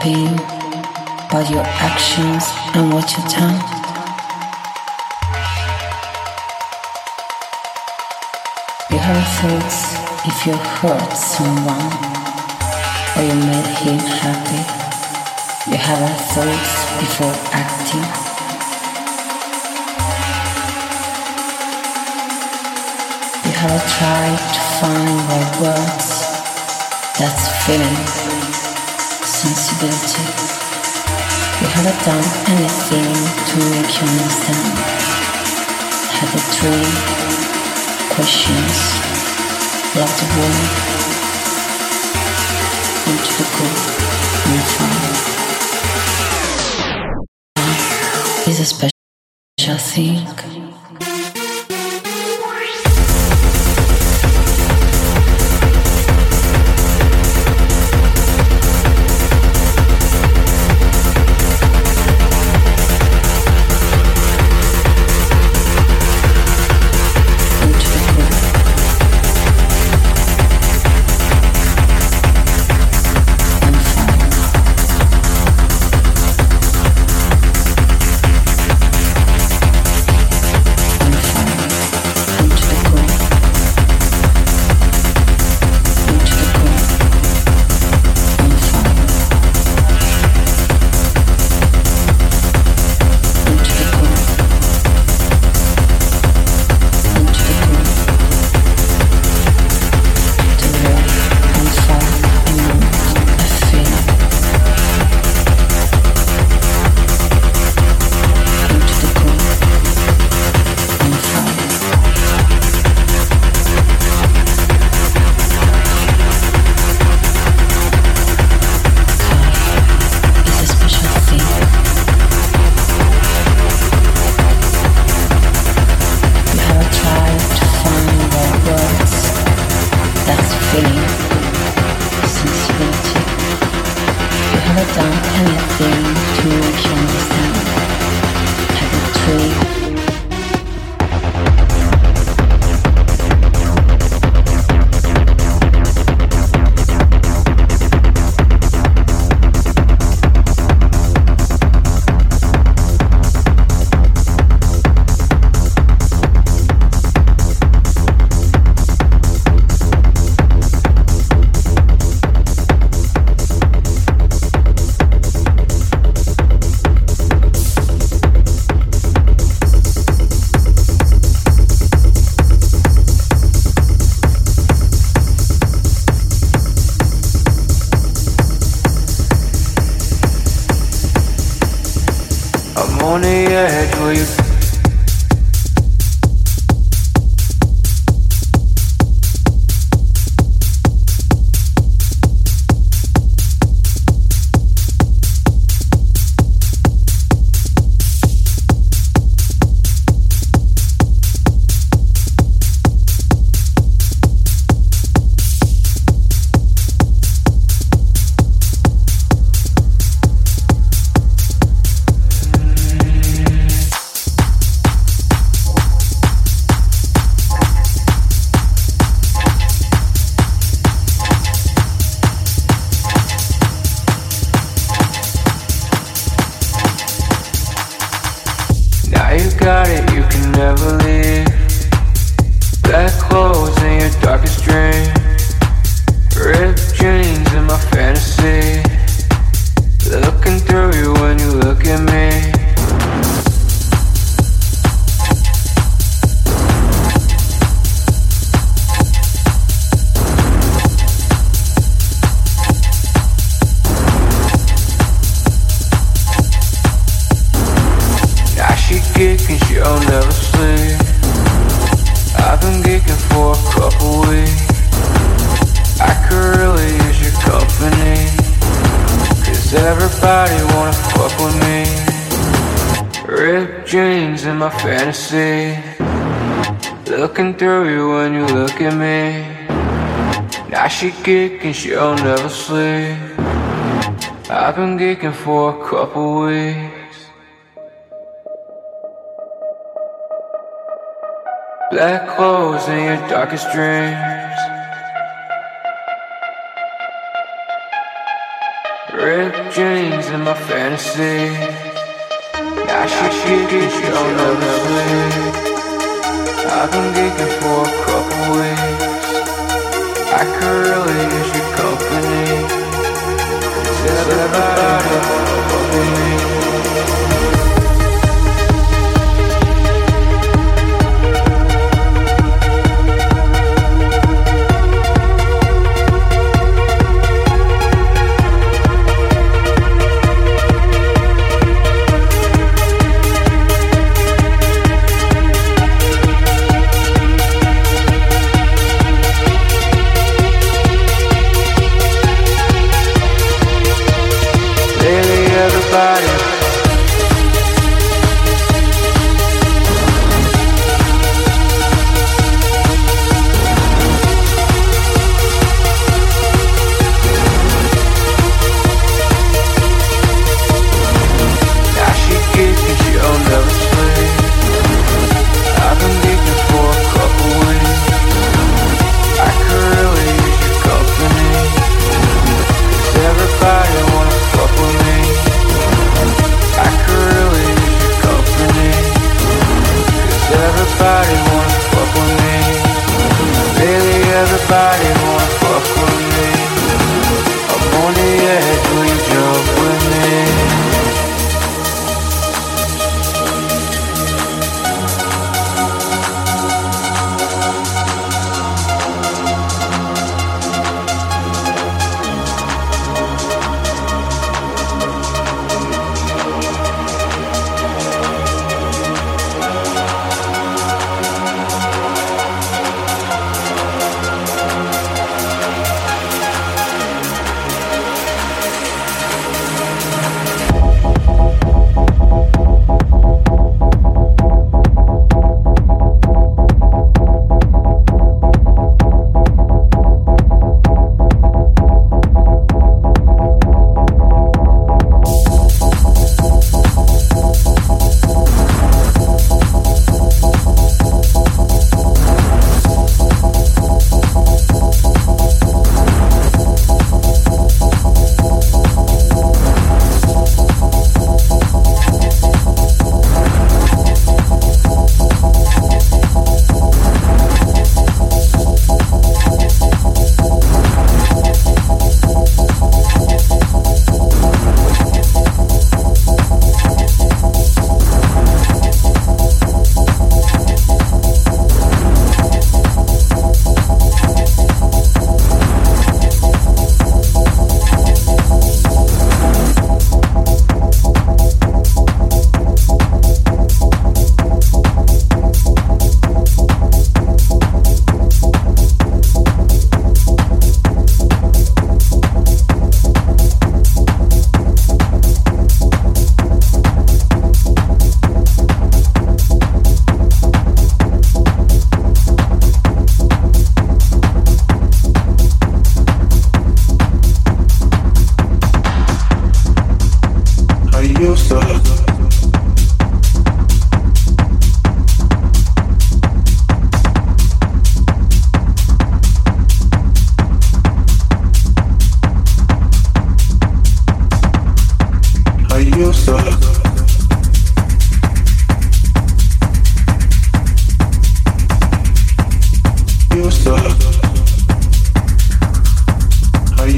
sleeping, but your actions and what you done. You have thoughts if you hurt someone or you made him happy. You have thoughts before acting. You have tried to find right words. That's feeling sensibility. We haven't done anything to make you understand. Three questions. Love the world. Into the good and fun. Is a special geeking, she'll never sleep. I've been geeking for a couple weeks. Black clothes in your darkest dreams. Ripped jeans in my fantasy.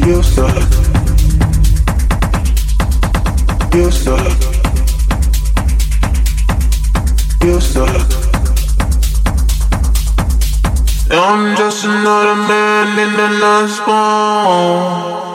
You suck. You suck. You suck. I'm just another man in the last one.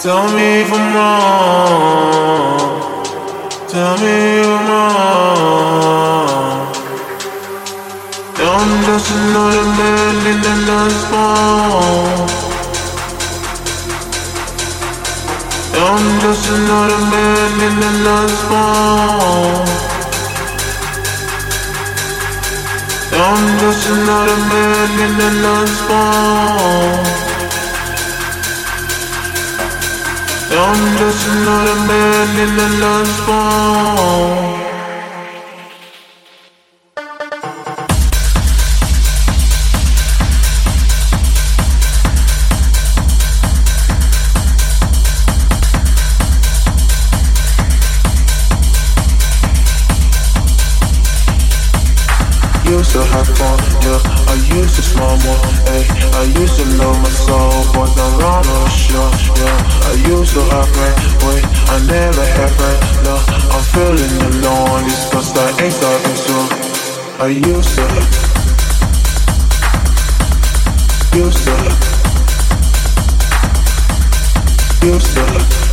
Tell me if I'm wrong. Used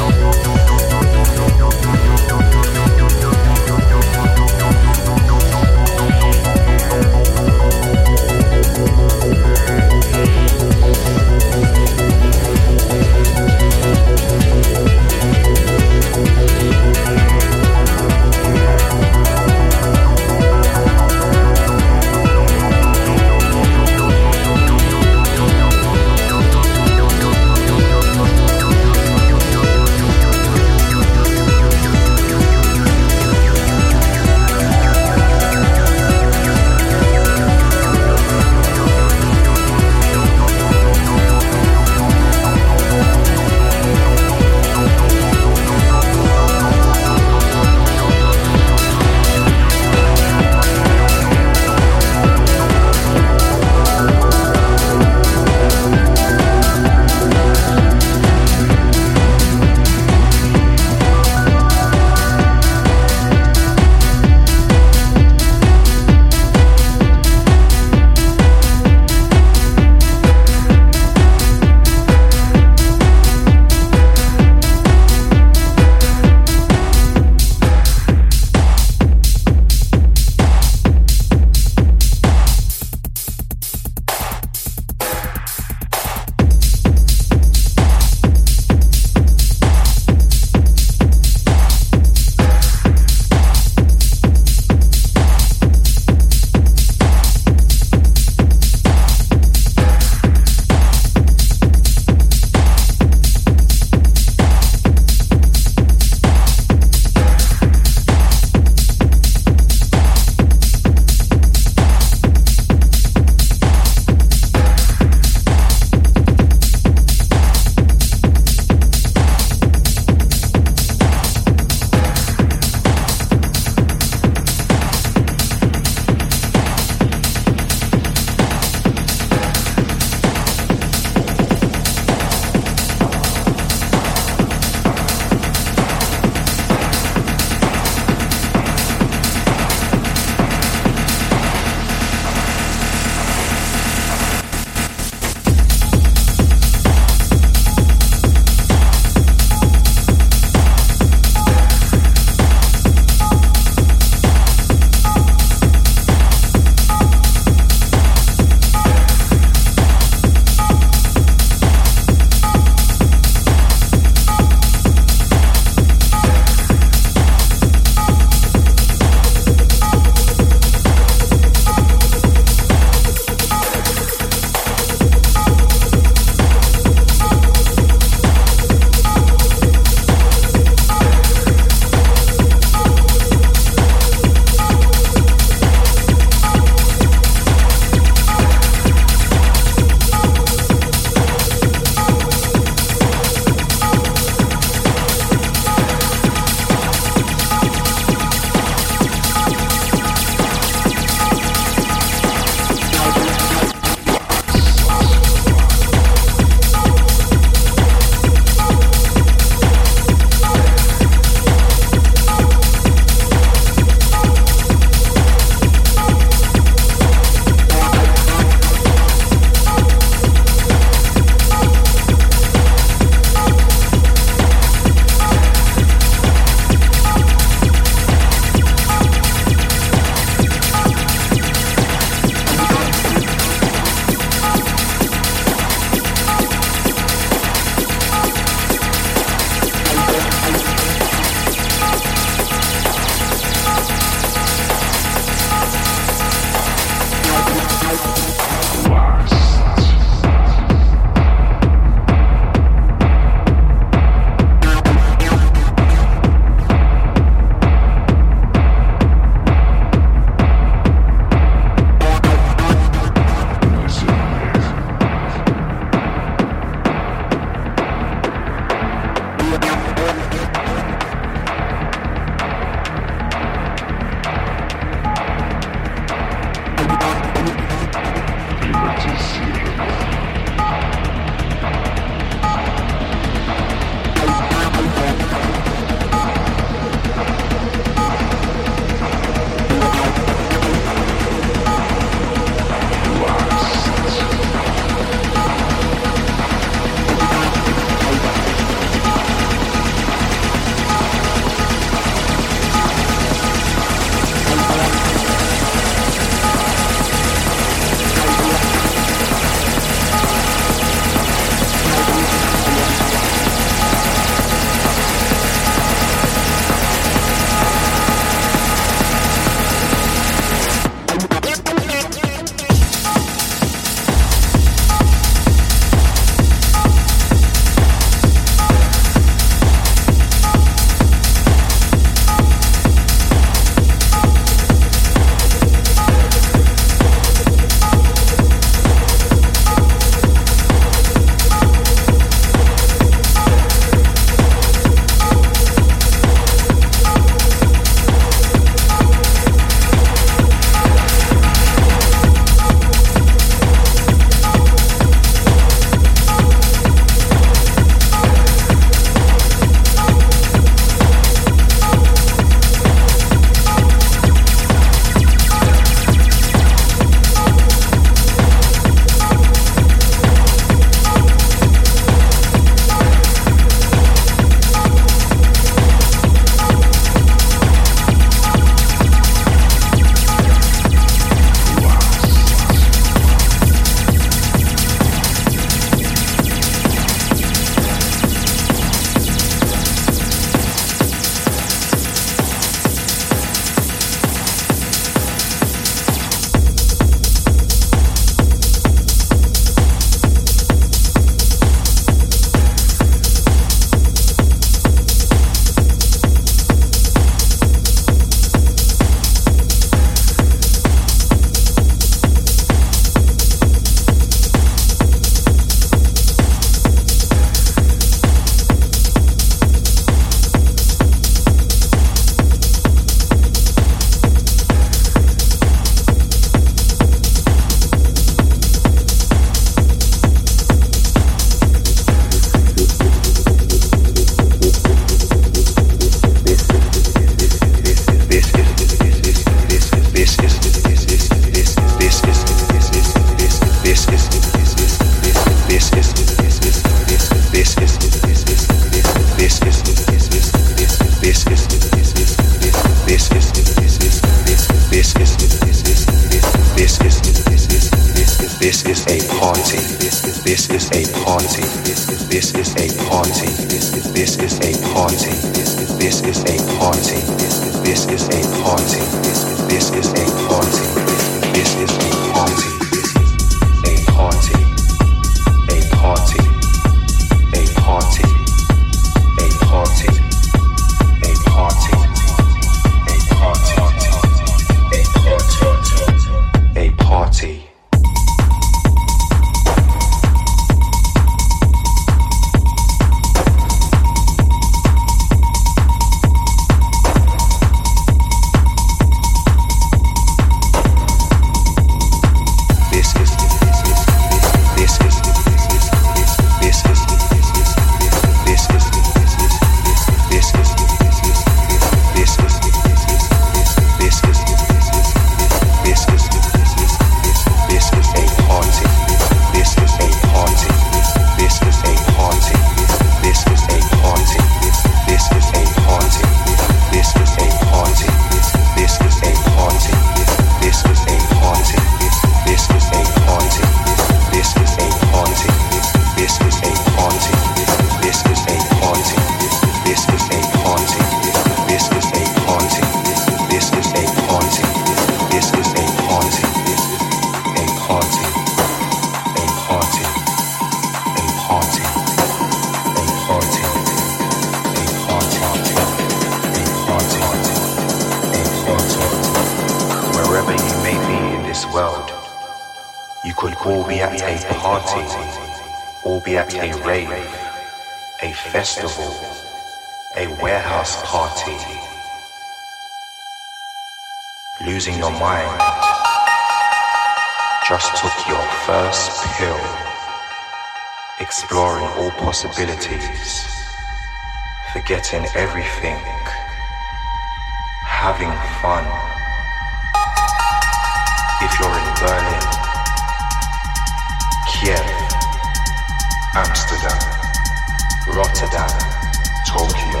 Amsterdam, Tokyo,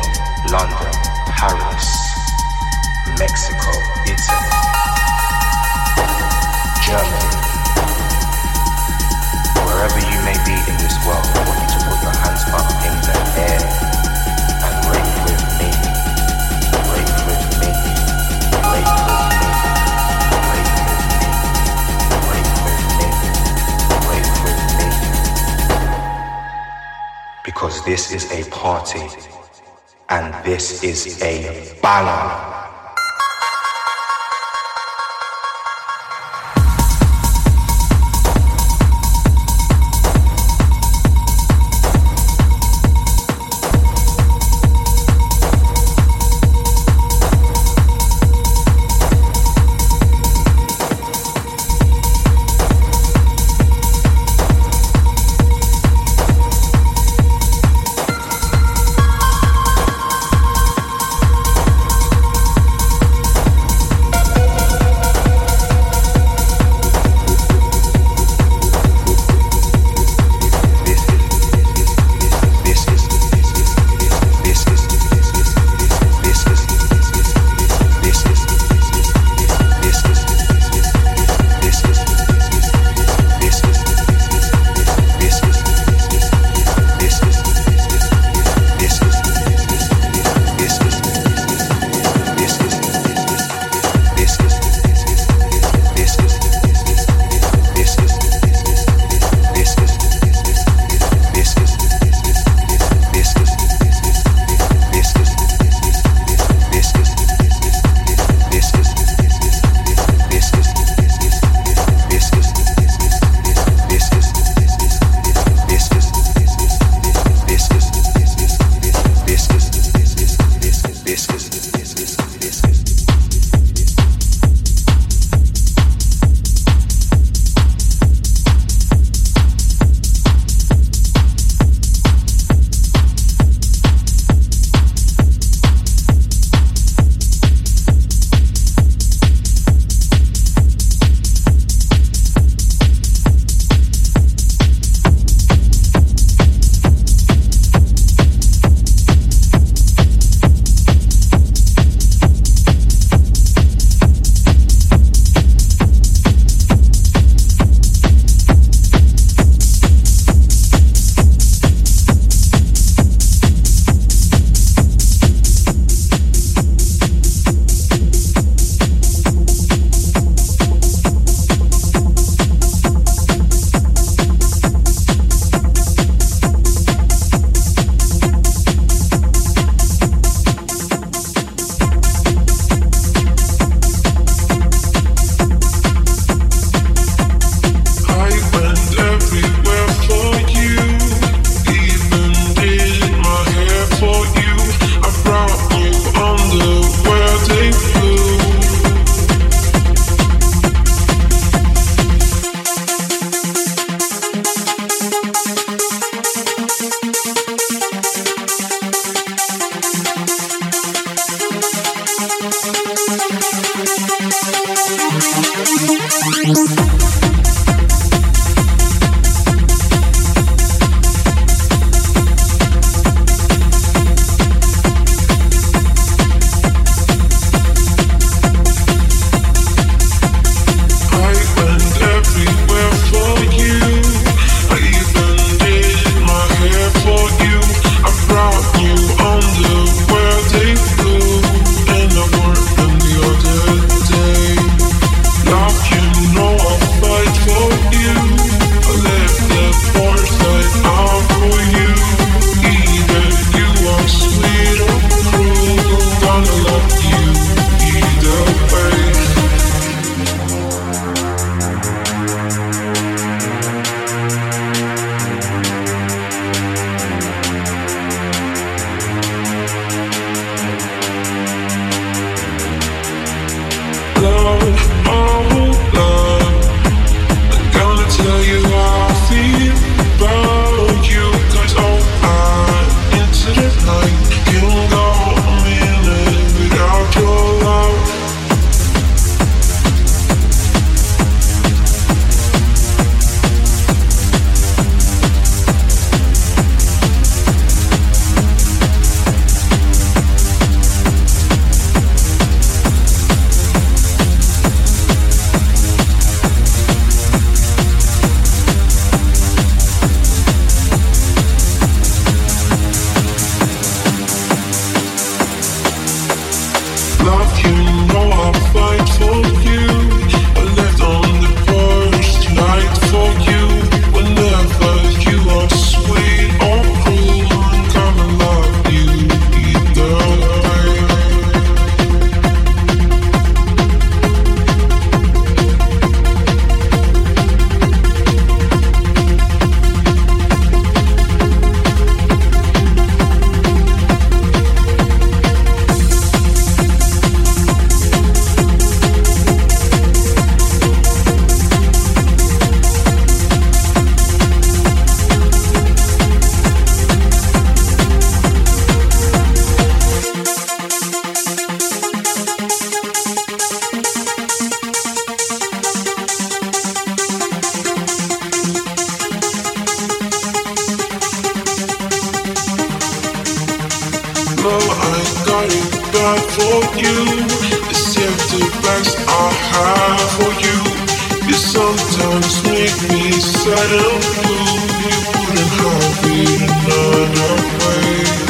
London, Paris, Mexico, Italy, Germany. Wherever you may be in this world, I want you to put your hands up in the air and ring with because this is a party and this is a ball. And blue. You wouldn't have it another way.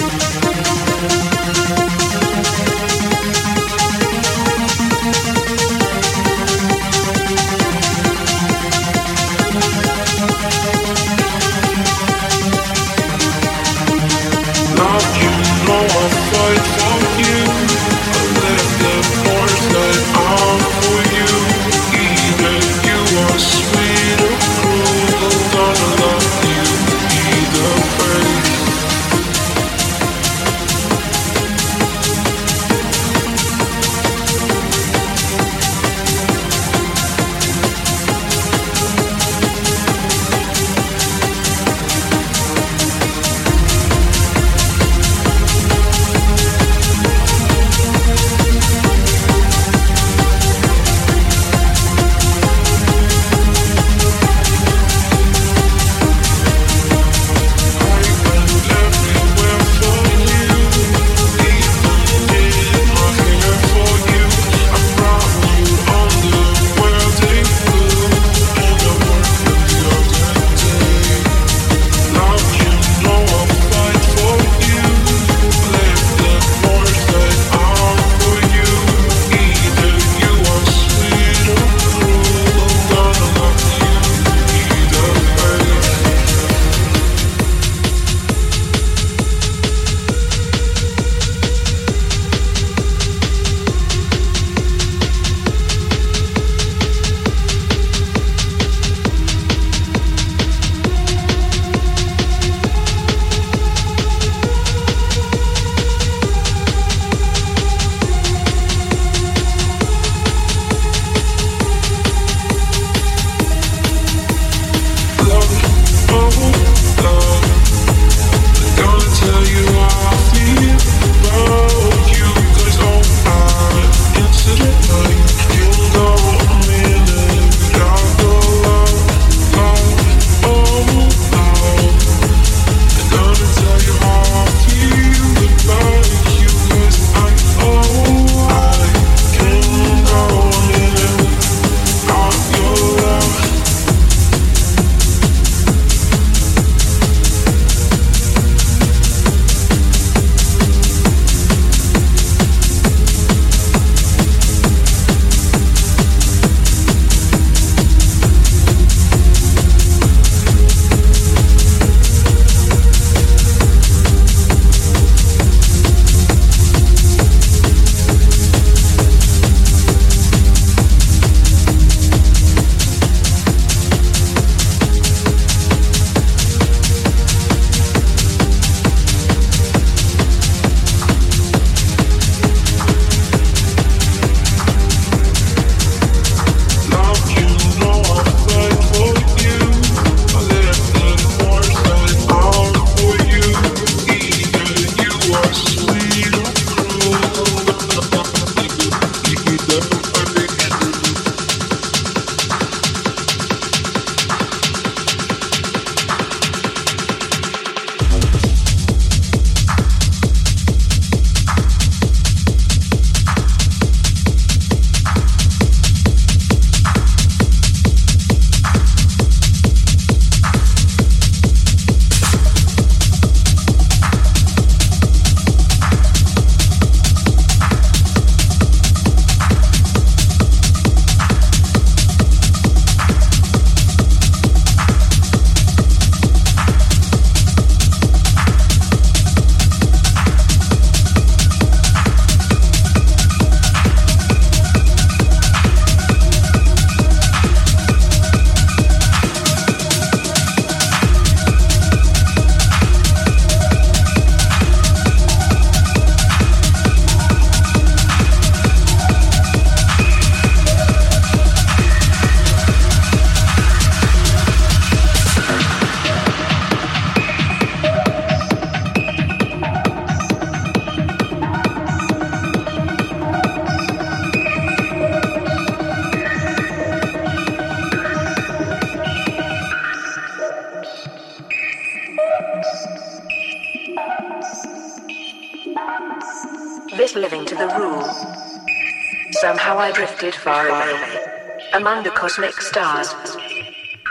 Cosmic stars,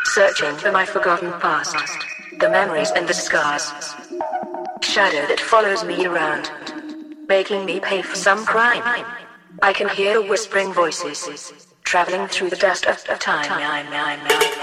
searching for my forgotten past, the memories and the scars. Shadow that follows me around, making me pay for some crime. I can hear whispering voices, traveling through the dust of time.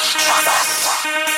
Push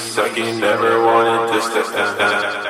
I die.